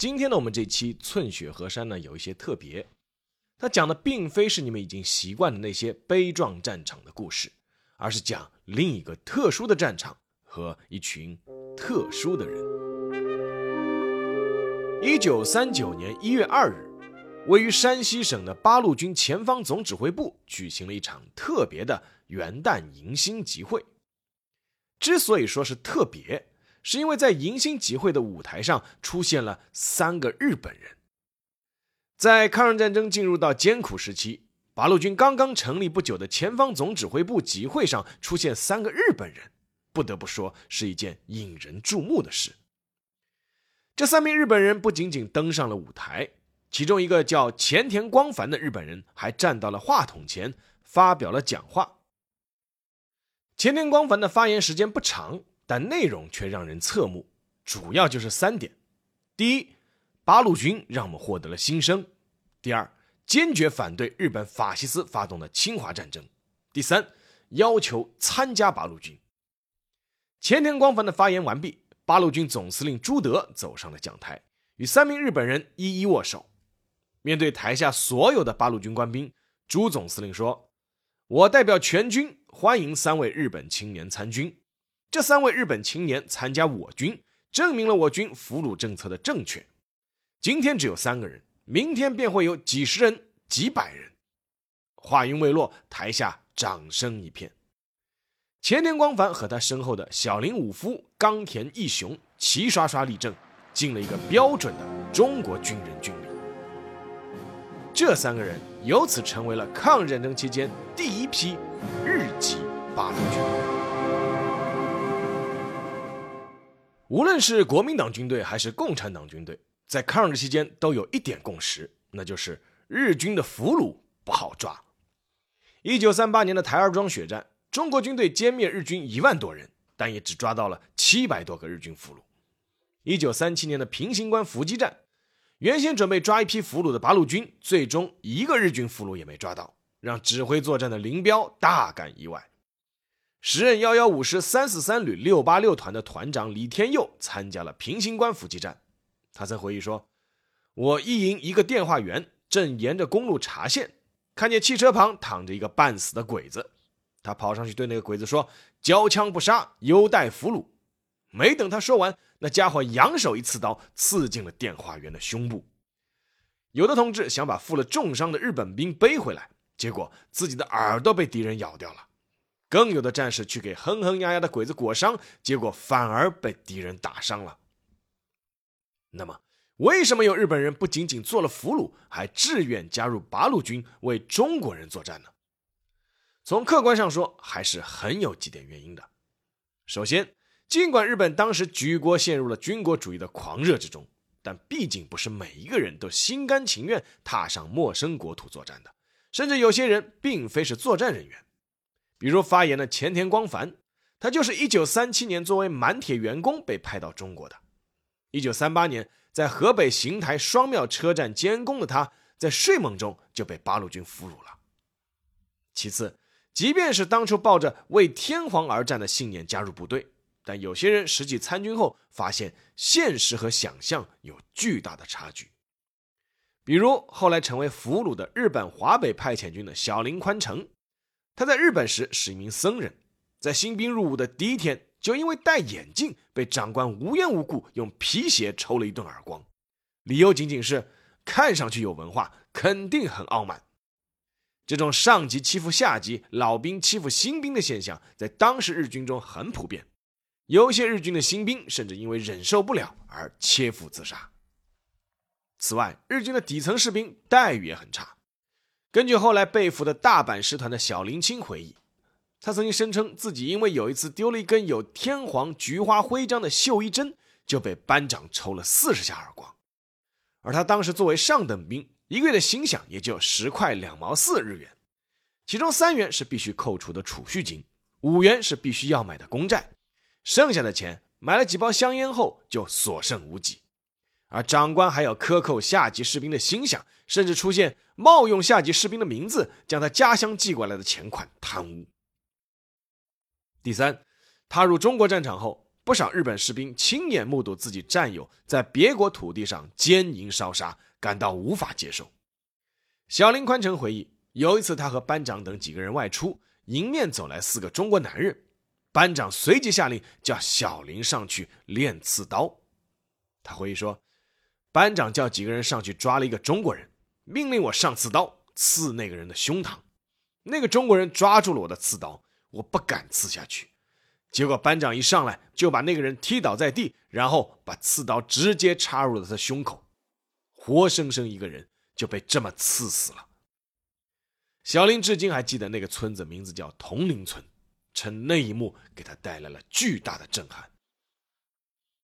今天呢，我们这期《寸雪河山》呢有一些特别，它讲的并非是你们已经习惯的那些悲壮战场的故事，而是讲另一个特殊的战场和一群特殊的人。一九三九年一月二日，位于山西省的八路军前方总指挥部举行了一场特别的元旦迎新集会。之所以说是特别，是因为在迎新集会的舞台上出现了三个日本人。在抗日战争进入到艰苦时期，八路军刚刚成立不久的前方总指挥部集会上出现三个日本人，不得不说是一件引人注目的事。这三名日本人不仅仅登上了舞台，其中一个叫前田光繁的日本人还站到了话筒前发表了讲话。前田光繁的发言时间不长。但内容却让人侧目，主要就是三点：第一，八路军让我们获得了新生；第二，坚决反对日本法西斯发动的侵华战争；第三，要求参加八路军。前田光繁的发言完毕，八路军总司令朱德走上了讲台，与三名日本人一一握手。面对台下所有的八路军官兵，朱总司令说：“我代表全军欢迎三位日本青年参军。”这三位日本青年参加我军，证明了我军俘虏政策的正确。今天只有三个人，明天便会有几十人、几百人。话音未落，台下掌声一片。前田光繁和他身后的小林武夫、冈田义雄齐刷刷立正，敬了一个标准的中国军人军礼。这三个人由此成为了抗日战争期间第一批日籍八路军。无论是国民党军队还是共产党军队，在抗日期间都有一点共识，那就是日军的俘虏不好抓。一九三八年的台儿庄血战，中国军队歼灭日军一万多人，但也只抓到了七百多个日军俘虏。一九三七年的平型关伏击战，原先准备抓一批俘虏的八路军，最终一个日军俘虏也没抓到，让指挥作战的林彪大感意外。时任幺幺五师三四三旅六八六团的团长李天佑参加了平型关伏击战。他曾回忆说：“我一营一个电话员正沿着公路查线，看见汽车旁躺着一个半死的鬼子。他跑上去对那个鬼子说：‘交枪不杀，优待俘虏。’没等他说完，那家伙扬手一刺刀，刺进了电话员的胸部。有的同志想把负了重伤的日本兵背回来，结果自己的耳朵被敌人咬掉了。”更有的战士去给哼哼呀呀的鬼子裹伤，结果反而被敌人打伤了。那么，为什么有日本人不仅仅做了俘虏，还志愿加入八路军为中国人作战呢？从客观上说，还是很有几点原因的。首先，尽管日本当时举国陷入了军国主义的狂热之中，但毕竟不是每一个人都心甘情愿踏上陌生国土作战的，甚至有些人并非是作战人员。比如发言的前田光繁，他就是一九三七年作为满铁员工被派到中国的。一九三八年在河北邢台双庙车站监工的他，在睡梦中就被八路军俘虏了。其次，即便是当初抱着为天皇而战的信念加入部队，但有些人实际参军后发现现实和想象有巨大的差距。比如后来成为俘虏的日本华北派遣军的小林宽成。他在日本时是一名僧人，在新兵入伍的第一天，就因为戴眼镜被长官无缘无故用皮鞋抽了一顿耳光，理由仅仅是看上去有文化，肯定很傲慢。这种上级欺负下级、老兵欺负新兵的现象，在当时日军中很普遍，有些日军的新兵甚至因为忍受不了而切腹自杀。此外，日军的底层士兵待遇也很差。根据后来被俘的大阪师团的小林清回忆，他曾经声称自己因为有一次丢了一根有天皇菊花徽章的绣衣针，就被班长抽了四十下耳光。而他当时作为上等兵，一个月的薪饷也就十块两毛四日元，其中三元是必须扣除的储蓄金，五元是必须要买的公债，剩下的钱买了几包香烟后就所剩无几。而长官还要克扣下级士兵的薪饷，甚至出现冒用下级士兵的名字，将他家乡寄过来的钱款贪污。第三，踏入中国战场后，不少日本士兵亲眼目睹自己战友在别国土地上奸淫烧杀，感到无法接受。小林宽成回忆，有一次他和班长等几个人外出，迎面走来四个中国男人，班长随即下令叫小林上去练刺刀。他回忆说。班长叫几个人上去抓了一个中国人，命令我上刺刀刺那个人的胸膛。那个中国人抓住了我的刺刀，我不敢刺下去。结果班长一上来就把那个人踢倒在地，然后把刺刀直接插入了他胸口，活生生一个人就被这么刺死了。小林至今还记得那个村子名字叫铜陵村，称那一幕给他带来了巨大的震撼。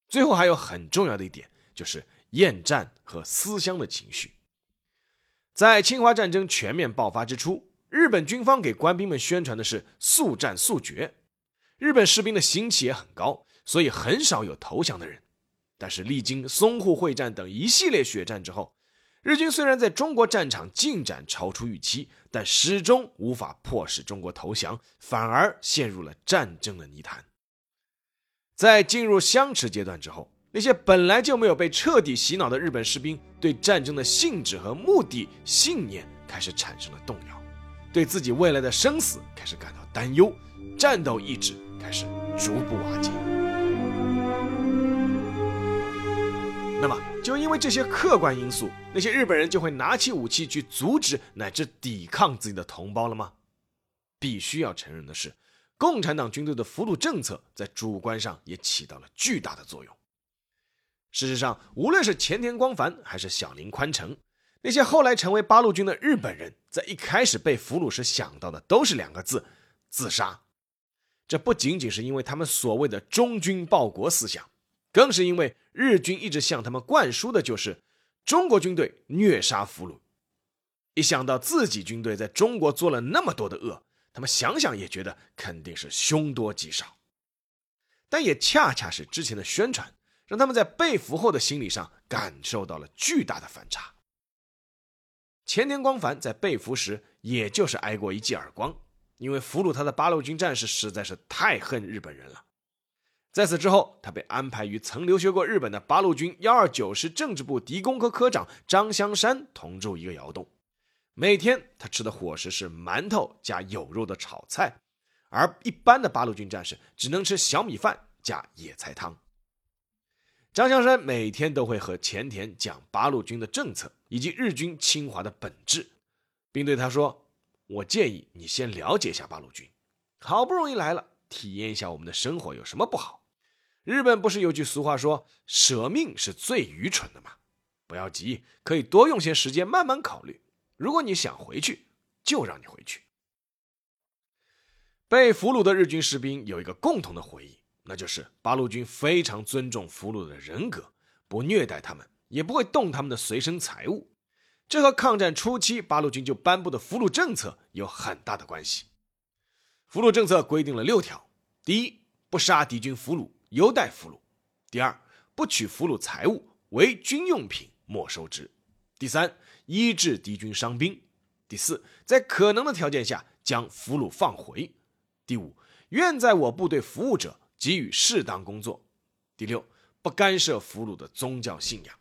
最后还有很重要的一点就是。厌战和思乡的情绪，在侵华战争全面爆发之初，日本军方给官兵们宣传的是速战速决，日本士兵的心气也很高，所以很少有投降的人。但是历经淞沪会战等一系列血战之后，日军虽然在中国战场进展超出预期，但始终无法迫使中国投降，反而陷入了战争的泥潭。在进入相持阶段之后。那些本来就没有被彻底洗脑的日本士兵，对战争的性质和目的、信念开始产生了动摇，对自己未来的生死开始感到担忧，战斗意志开始逐步瓦解。那么，就因为这些客观因素，那些日本人就会拿起武器去阻止乃至抵抗自己的同胞了吗？必须要承认的是，共产党军队的俘虏政策在主观上也起到了巨大的作用。事实上，无论是前田光繁还是小林宽城，那些后来成为八路军的日本人，在一开始被俘虏时想到的都是两个字：自杀。这不仅仅是因为他们所谓的忠君报国思想，更是因为日军一直向他们灌输的就是中国军队虐杀俘虏。一想到自己军队在中国做了那么多的恶，他们想想也觉得肯定是凶多吉少。但也恰恰是之前的宣传。让他们在被俘后的心理上感受到了巨大的反差。前田光繁在被俘时，也就是挨过一记耳光，因为俘虏他的八路军战士实在是太恨日本人了。在此之后，他被安排与曾留学过日本的八路军幺二九师政治部敌工科科长张香山同住一个窑洞，每天他吃的伙食是馒头加有肉的炒菜，而一般的八路军战士只能吃小米饭加野菜汤。张香山每天都会和前田讲八路军的政策以及日军侵华的本质，并对他说：“我建议你先了解一下八路军，好不容易来了，体验一下我们的生活有什么不好？日本不是有句俗话说‘舍命是最愚蠢的’吗？不要急，可以多用些时间慢慢考虑。如果你想回去，就让你回去。”被俘虏的日军士兵有一个共同的回忆。那就是八路军非常尊重俘虏的人格，不虐待他们，也不会动他们的随身财物。这和抗战初期八路军就颁布的俘虏政策有很大的关系。俘虏政策规定了六条：第一，不杀敌军俘虏，优待俘虏；第二，不取俘虏财物，为军用品没收之；第三，医治敌军伤兵；第四，在可能的条件下将俘虏放回；第五，愿在我部队服务者。给予适当工作。第六，不干涉俘虏的宗教信仰。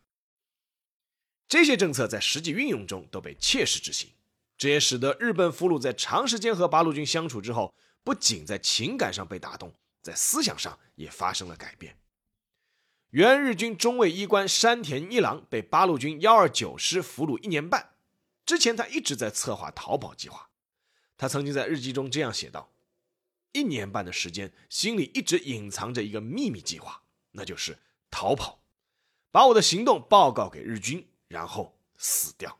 这些政策在实际运用中都被切实执行，这也使得日本俘虏在长时间和八路军相处之后，不仅在情感上被打动，在思想上也发生了改变。原日军中尉医官山田一郎被八路军幺二九师俘虏一年半，之前他一直在策划逃跑计划。他曾经在日记中这样写道。一年半的时间，心里一直隐藏着一个秘密计划，那就是逃跑，把我的行动报告给日军，然后死掉。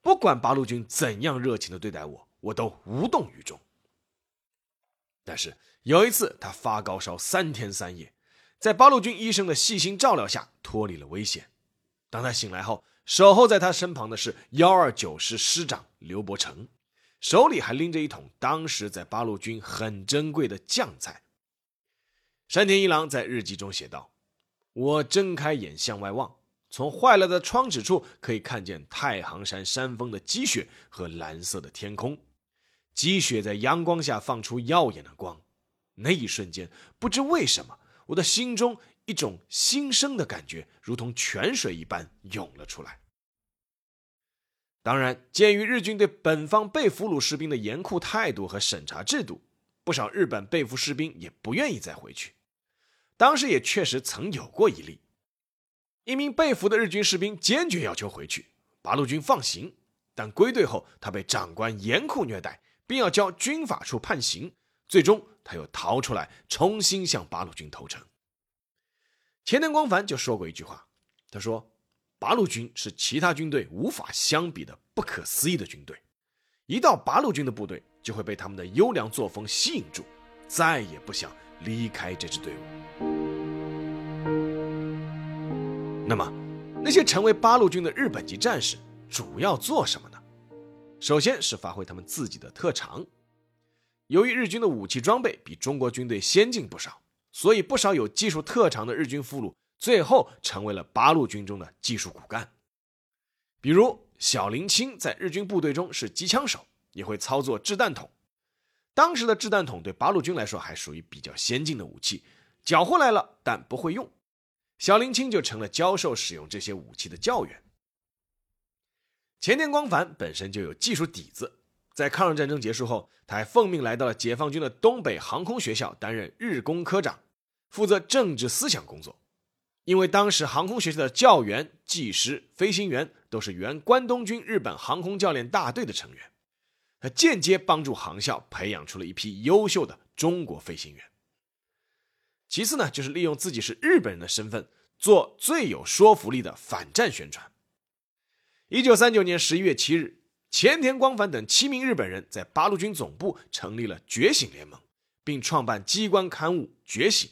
不管八路军怎样热情的对待我，我都无动于衷。但是有一次，他发高烧三天三夜，在八路军医生的细心照料下脱离了危险。当他醒来后，守候在他身旁的是幺二九师师长刘伯承，手里还拎着一桶当时在八路军很珍贵的酱菜。山田一郎在日记中写道：“我睁开眼向外望，从坏了的窗纸处可以看见太行山山峰的积雪和蓝色的天空。积雪在阳光下放出耀眼的光，那一瞬间，不知为什么，我的心中一种新生的感觉如同泉水一般涌了出来。当然，鉴于日军对本方被俘虏士兵的严酷态度和审查制度，不少日本被俘士兵也不愿意再回去。”当时也确实曾有过一例，一名被俘的日军士兵坚决要求回去，八路军放行，但归队后他被长官严酷虐待，并要交军法处判刑，最终他又逃出来，重新向八路军投诚。前田光繁就说过一句话，他说：“八路军是其他军队无法相比的不可思议的军队，一到八路军的部队，就会被他们的优良作风吸引住，再也不想。”离开这支队伍。那么，那些成为八路军的日本籍战士主要做什么呢？首先是发挥他们自己的特长。由于日军的武器装备比中国军队先进不少，所以不少有技术特长的日军俘虏最后成为了八路军中的技术骨干。比如小林清在日军部队中是机枪手，也会操作掷弹筒。当时的掷弹筒对八路军来说还属于比较先进的武器，缴获来了，但不会用。小林清就成了教授使用这些武器的教员。前田光繁本身就有技术底子，在抗日战争结束后，他还奉命来到了解放军的东北航空学校担任日工科长，负责政治思想工作。因为当时航空学校的教员、技师、飞行员都是原关东军日本航空教练大队的成员。他间接帮助航校培养出了一批优秀的中国飞行员。其次呢，就是利用自己是日本人的身份，做最有说服力的反战宣传。一九三九年十一月七日，前田光繁等七名日本人在八路军总部成立了觉醒联盟，并创办机关刊物《觉醒》，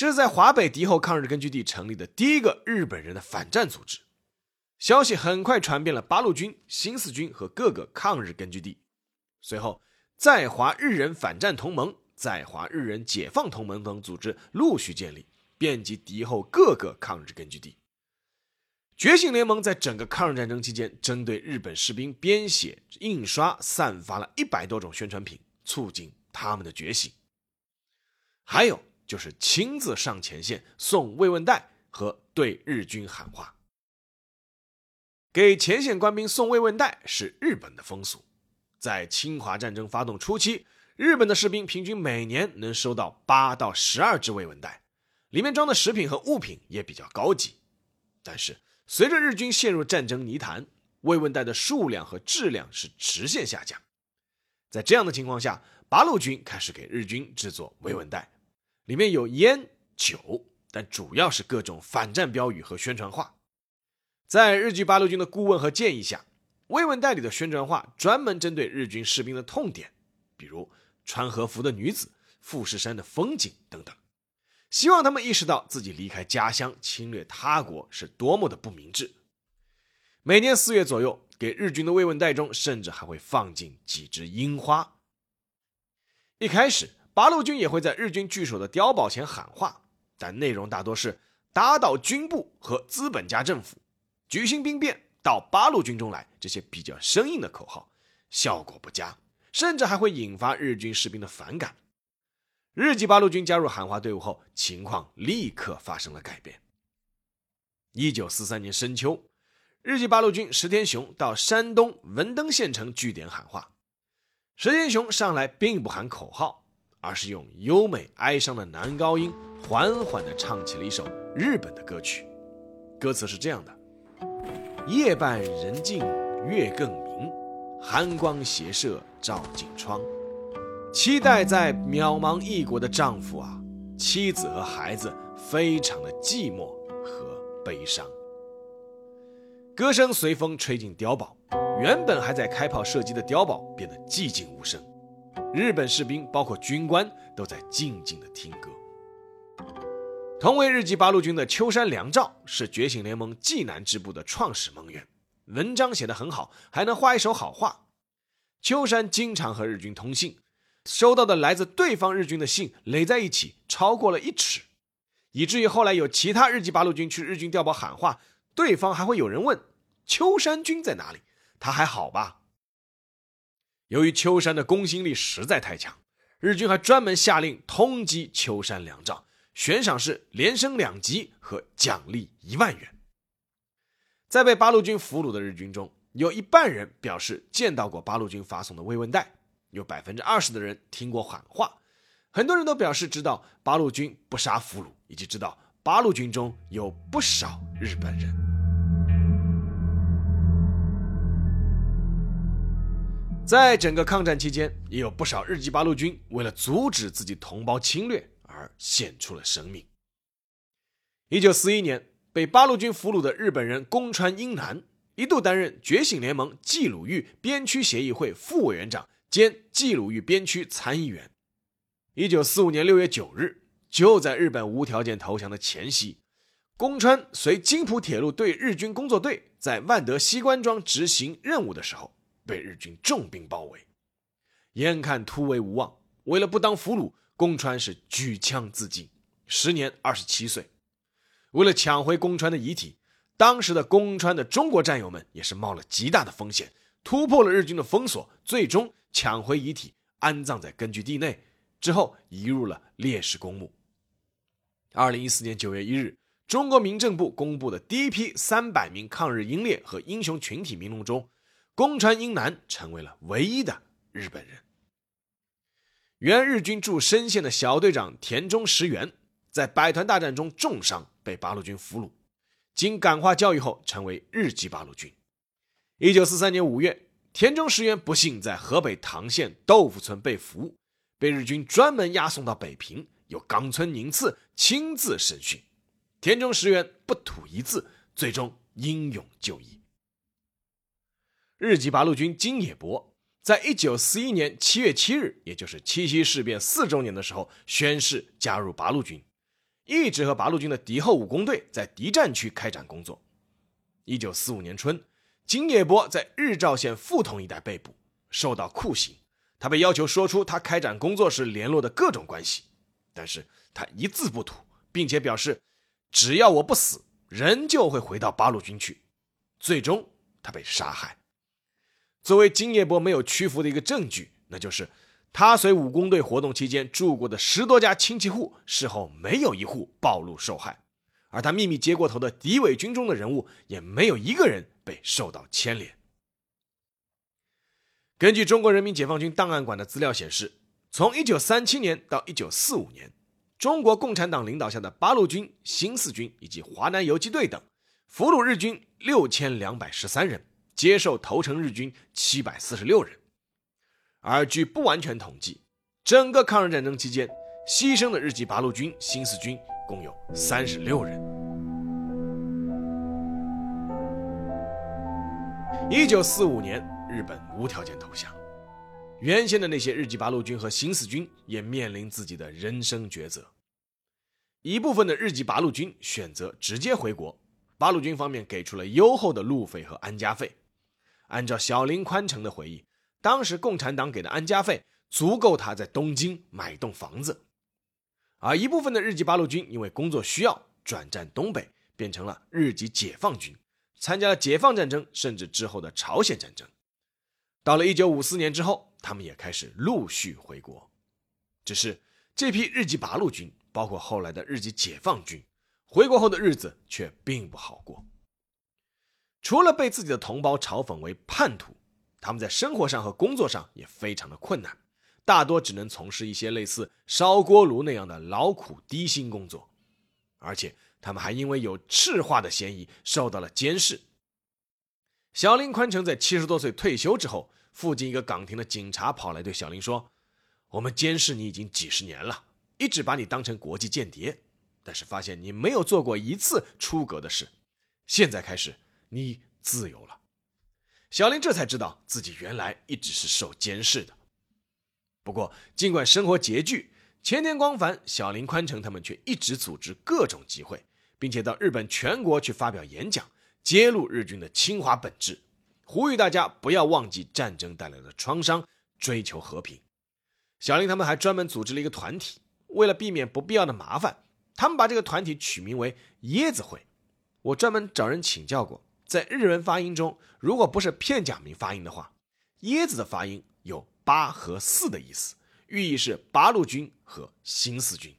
这是在华北敌后抗日根据地成立的第一个日本人的反战组织。消息很快传遍了八路军、新四军和各个抗日根据地。随后，在华日人反战同盟、在华日人解放同盟等组织陆续建立，遍及敌后各个抗日根据地。觉醒联盟在整个抗日战争期间，针对日本士兵编写、印刷、散发了一百多种宣传品，促进他们的觉醒。还有就是亲自上前线送慰问袋和对日军喊话。给前线官兵送慰问袋是日本的风俗。在侵华战争发动初期，日本的士兵平均每年能收到八到十二只慰问袋，里面装的食品和物品也比较高级。但是，随着日军陷入战争泥潭，慰问袋的数量和质量是直线下降。在这样的情况下，八路军开始给日军制作慰问袋，里面有烟酒，但主要是各种反战标语和宣传画。在日据八路军的顾问和建议下，慰问袋里的宣传画专门针对日军士兵的痛点，比如穿和服的女子、富士山的风景等等，希望他们意识到自己离开家乡侵略他国是多么的不明智。每年四月左右，给日军的慰问袋中甚至还会放进几枝樱花。一开始，八路军也会在日军据守的碉堡前喊话，但内容大多是打倒军部和资本家政府。举行兵变，到八路军中来，这些比较生硬的口号效果不佳，甚至还会引发日军士兵的反感。日籍八路军加入喊话队伍后，情况立刻发生了改变。一九四三年深秋，日籍八路军石田雄到山东文登县城据点喊话。石田雄上来并不喊口号，而是用优美哀伤的男高音，缓缓地唱起了一首日本的歌曲，歌词是这样的。夜半人静月更明，寒光斜射照进窗。期待在渺茫异国的丈夫啊，妻子和孩子非常的寂寞和悲伤。歌声随风吹进碉堡，原本还在开炮射击的碉堡变得寂静无声。日本士兵包括军官都在静静的听歌。同为日籍八路军的秋山良照是觉醒联盟济南支部的创始盟员，文章写得很好，还能画一手好画。秋山经常和日军通信，收到的来自对方日军的信垒在一起，超过了一尺，以至于后来有其他日籍八路军去日军碉堡喊话，对方还会有人问秋山君在哪里，他还好吧？由于秋山的公信力实在太强，日军还专门下令通缉秋山良照。悬赏是连升两级和奖励一万元。在被八路军俘虏的日军中，有一半人表示见到过八路军发送的慰问袋，有百分之二十的人听过喊话，很多人都表示知道八路军不杀俘虏，以及知道八路军中有不少日本人。在整个抗战期间，也有不少日籍八路军为了阻止自己同胞侵略。而献出了生命。一九四一年，被八路军俘虏的日本人宫川英男一度担任觉醒联盟冀鲁豫边区协议会副委员长兼冀鲁豫边区参议员。一九四五年六月九日，就在日本无条件投降的前夕，宫川随京浦铁路对日军工作队在万德西关庄执行任务的时候，被日军重兵包围，眼看突围无望，为了不当俘虏。宫川是举枪自尽，时年二十七岁。为了抢回宫川的遗体，当时的宫川的中国战友们也是冒了极大的风险，突破了日军的封锁，最终抢回遗体，安葬在根据地内，之后移入了烈士公墓。二零一四年九月一日，中国民政部公布的第一批三百名抗日英烈和英雄群体名录中，宫川英男成为了唯一的日本人。原日军驻深县的小队长田中实原，在百团大战中重伤，被八路军俘虏。经感化教育后，成为日籍八路军。一九四三年五月，田中实原不幸在河北唐县豆腐村被俘，被日军专门押送到北平，由冈村宁次亲自审讯。田中实原不吐一字，最终英勇就义。日籍八路军金野博。在一九四一年七月七日，也就是七七事变四周年的时候，宣誓加入八路军，一直和八路军的敌后武工队在敌占区开展工作。一九四五年春，金野博在日照县富同一带被捕，受到酷刑。他被要求说出他开展工作时联络的各种关系，但是他一字不吐，并且表示，只要我不死，人就会回到八路军去。最终，他被杀害。作为金叶波没有屈服的一个证据，那就是他随武工队活动期间住过的十多家亲戚户，事后没有一户暴露受害，而他秘密接过头的敌伪军中的人物，也没有一个人被受到牵连。根据中国人民解放军档案馆的资料显示，从1937年到1945年，中国共产党领导下的八路军、新四军以及华南游击队等，俘虏日军六千两百十三人。接受投诚日军七百四十六人，而据不完全统计，整个抗日战争期间牺牲的日籍八路军、新四军共有三十六人。一九四五年，日本无条件投降，原先的那些日籍八路军和新四军也面临自己的人生抉择。一部分的日籍八路军选择直接回国，八路军方面给出了优厚的路费和安家费。按照小林宽成的回忆，当时共产党给的安家费足够他在东京买栋房子。而一部分的日籍八路军因为工作需要转战东北，变成了日籍解放军，参加了解放战争，甚至之后的朝鲜战争。到了一九五四年之后，他们也开始陆续回国。只是这批日籍八路军，包括后来的日籍解放军，回国后的日子却并不好过。除了被自己的同胞嘲讽为叛徒，他们在生活上和工作上也非常的困难，大多只能从事一些类似烧锅炉那样的劳苦低薪工作，而且他们还因为有赤化的嫌疑受到了监视。小林宽成在七十多岁退休之后，附近一个岗亭的警察跑来对小林说：“我们监视你已经几十年了，一直把你当成国际间谍，但是发现你没有做过一次出格的事，现在开始。”你自由了，小林这才知道自己原来一直是受监视的。不过，尽管生活拮据，前田光繁、小林宽成他们却一直组织各种集会，并且到日本全国去发表演讲，揭露日军的侵华本质，呼吁大家不要忘记战争带来的创伤，追求和平。小林他们还专门组织了一个团体，为了避免不必要的麻烦，他们把这个团体取名为“椰子会”。我专门找人请教过，在日文发音中，如果不是片假名发音的话，椰子的发音有八和四的意思。寓意是八路军和新四军，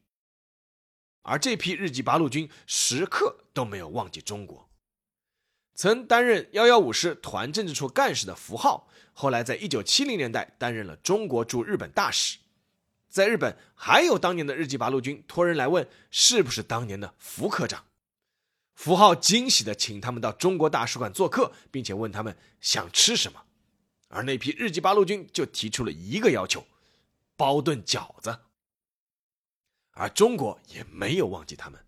而这批日籍八路军时刻都没有忘记中国。曾担任幺幺五师团政治处干事的符号，后来在一九七零年代担任了中国驻日本大使。在日本，还有当年的日籍八路军托人来问是不是当年的福科长，符号惊喜的请他们到中国大使馆做客，并且问他们想吃什么，而那批日籍八路军就提出了一个要求。包顿饺子，而中国也没有忘记他们。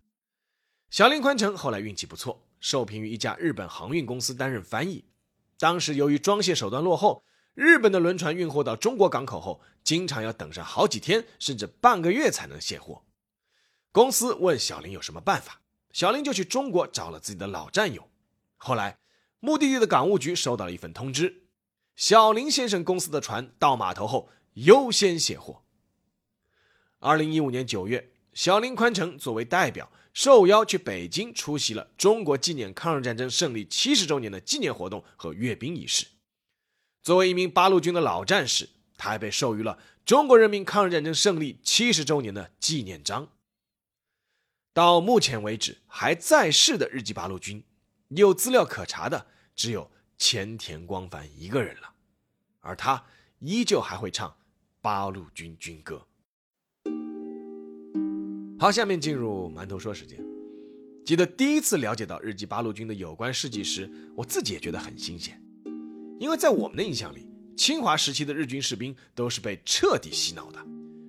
小林宽成后来运气不错，受聘于一家日本航运公司担任翻译。当时由于装卸手段落后，日本的轮船运货到中国港口后，经常要等上好几天，甚至半个月才能卸货。公司问小林有什么办法，小林就去中国找了自己的老战友。后来，目的地的港务局收到了一份通知：小林先生公司的船到码头后。优先卸货。二零一五年九月，小林宽成作为代表受邀去北京出席了中国纪念抗日战争胜利七十周年的纪念活动和阅兵仪式。作为一名八路军的老战士，他还被授予了中国人民抗日战争胜利七十周年的纪念章。到目前为止，还在世的日籍八路军，有资料可查的只有前田光繁一个人了，而他依旧还会唱。八路军军歌。好，下面进入馒头说时间。记得第一次了解到日籍八路军的有关事迹时，我自己也觉得很新鲜，因为在我们的印象里，侵华时期的日军士兵都是被彻底洗脑的，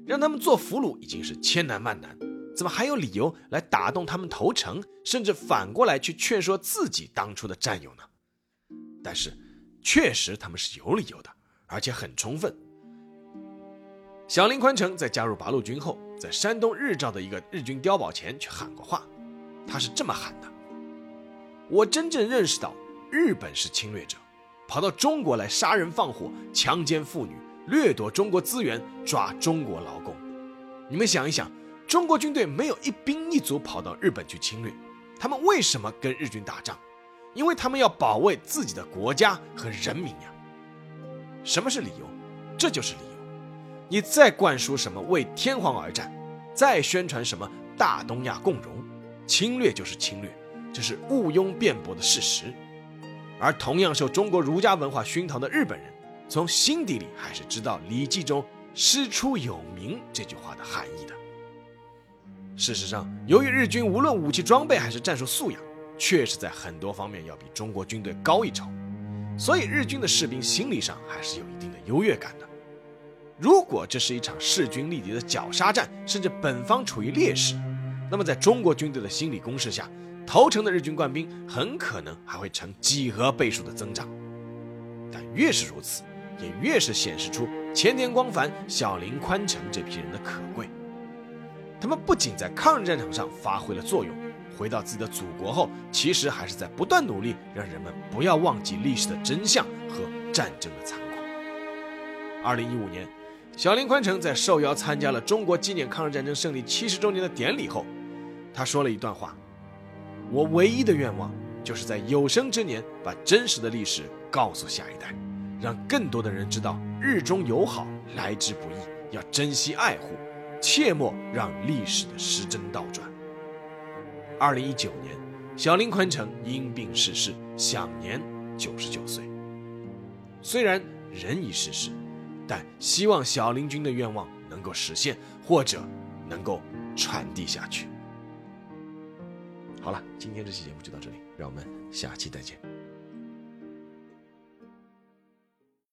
让他们做俘虏已经是千难万难，怎么还有理由来打动他们投诚，甚至反过来去劝说自己当初的战友呢？但是，确实他们是有理由的，而且很充分。小林宽成在加入八路军后，在山东日照的一个日军碉堡前去喊过话，他是这么喊的：“我真正认识到日本是侵略者，跑到中国来杀人放火、强奸妇女、掠夺中国资源、抓中国劳工。你们想一想，中国军队没有一兵一卒跑到日本去侵略，他们为什么跟日军打仗？因为他们要保卫自己的国家和人民呀。什么是理由？这就是理由。”你再灌输什么为天皇而战，再宣传什么大东亚共荣，侵略就是侵略，这是毋庸辩驳的事实。而同样受中国儒家文化熏陶的日本人，从心底里还是知道《礼记》中“师出有名”这句话的含义的。事实上，由于日军无论武器装备还是战术素养，确实在很多方面要比中国军队高一筹，所以日军的士兵心理上还是有一定的优越感的。如果这是一场势均力敌的绞杀战，甚至本方处于劣势，那么在中国军队的心理攻势下，投诚的日军官兵很可能还会呈几何倍数的增长。但越是如此，也越是显示出前田光繁、小林宽成这批人的可贵。他们不仅在抗日战场上发挥了作用，回到自己的祖国后，其实还是在不断努力，让人们不要忘记历史的真相和战争的残酷。二零一五年。小林宽成在受邀参加了中国纪念抗日战争胜利七十周年的典礼后，他说了一段话：“我唯一的愿望，就是在有生之年把真实的历史告诉下一代，让更多的人知道日中友好来之不易，要珍惜爱护，切莫让历史的时针倒转。”二零一九年，小林宽成因病逝世，享年九十九岁。虽然人已逝世。但希望小林君的愿望能够实现，或者能够传递下去。好了，今天这期节目就到这里，让我们下期再见。